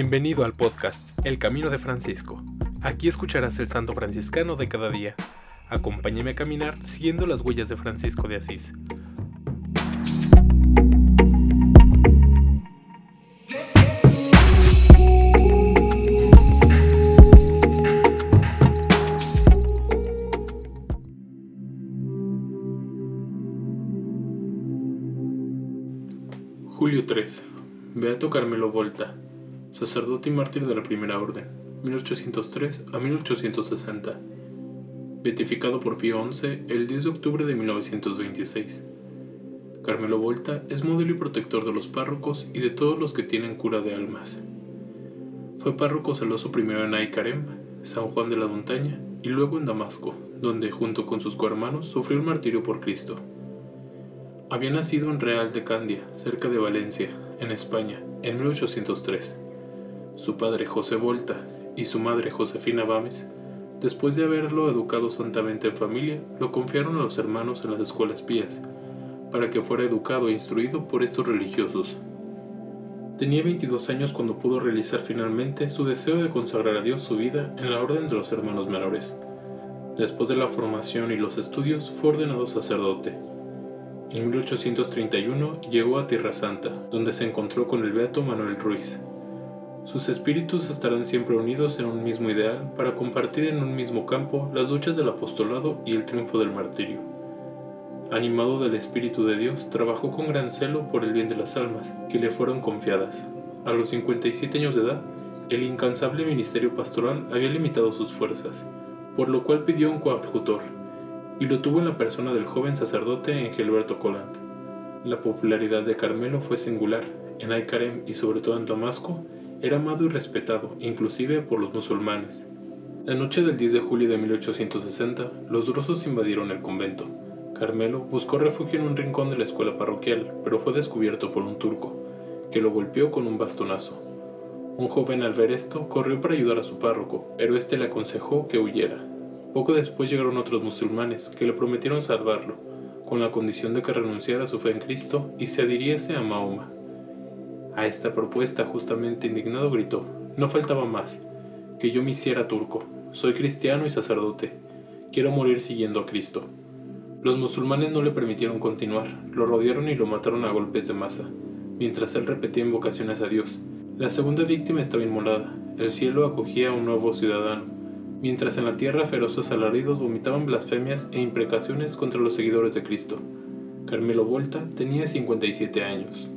Bienvenido al podcast El Camino de Francisco. Aquí escucharás el santo franciscano de cada día. Acompáñame a caminar siguiendo las huellas de Francisco de Asís. Julio 3. Beato Carmelo Volta sacerdote y mártir de la Primera Orden, 1803 a 1860. Beatificado por Pío XI el 10 de octubre de 1926. Carmelo Volta es modelo y protector de los párrocos y de todos los que tienen cura de almas. Fue párroco celoso primero en Aicarem, San Juan de la Montaña, y luego en Damasco, donde, junto con sus cohermanos, sufrió el martirio por Cristo. Había nacido en Real de Candia, cerca de Valencia, en España, en 1803 su padre José Volta y su madre Josefina Bames, después de haberlo educado santamente en familia, lo confiaron a los hermanos en las escuelas pías, para que fuera educado e instruido por estos religiosos. Tenía 22 años cuando pudo realizar finalmente su deseo de consagrar a Dios su vida en la orden de los hermanos menores. Después de la formación y los estudios fue ordenado sacerdote. En 1831 llegó a Tierra Santa, donde se encontró con el beato Manuel Ruiz, sus espíritus estarán siempre unidos en un mismo ideal para compartir en un mismo campo las luchas del apostolado y el triunfo del martirio. Animado del Espíritu de Dios, trabajó con gran celo por el bien de las almas que le fueron confiadas. A los 57 años de edad, el incansable ministerio pastoral había limitado sus fuerzas, por lo cual pidió un coadjutor, y lo tuvo en la persona del joven sacerdote Engelberto Colant. La popularidad de Carmelo fue singular. En Aicarem y sobre todo en Damasco, era amado y respetado, inclusive por los musulmanes. La noche del 10 de julio de 1860, los drusos invadieron el convento. Carmelo buscó refugio en un rincón de la escuela parroquial, pero fue descubierto por un turco, que lo golpeó con un bastonazo. Un joven al ver esto corrió para ayudar a su párroco, pero éste le aconsejó que huyera. Poco después llegaron otros musulmanes que le prometieron salvarlo, con la condición de que renunciara a su fe en Cristo y se adhiriese a Mahoma. A esta propuesta, justamente indignado, gritó, no faltaba más, que yo me hiciera turco, soy cristiano y sacerdote, quiero morir siguiendo a Cristo. Los musulmanes no le permitieron continuar, lo rodearon y lo mataron a golpes de masa, mientras él repetía invocaciones a Dios. La segunda víctima estaba inmolada, el cielo acogía a un nuevo ciudadano, mientras en la tierra feroces alaridos vomitaban blasfemias e imprecaciones contra los seguidores de Cristo. Carmelo Volta tenía 57 años.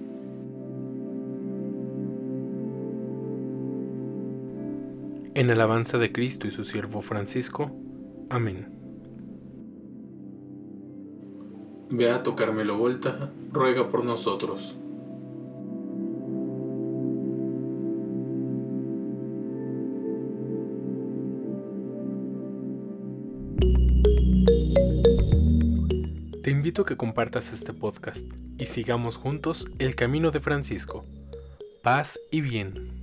En alabanza de Cristo y su siervo Francisco. Amén. Beato Carmelo Volta, ruega por nosotros. Te invito a que compartas este podcast y sigamos juntos el camino de Francisco. Paz y bien.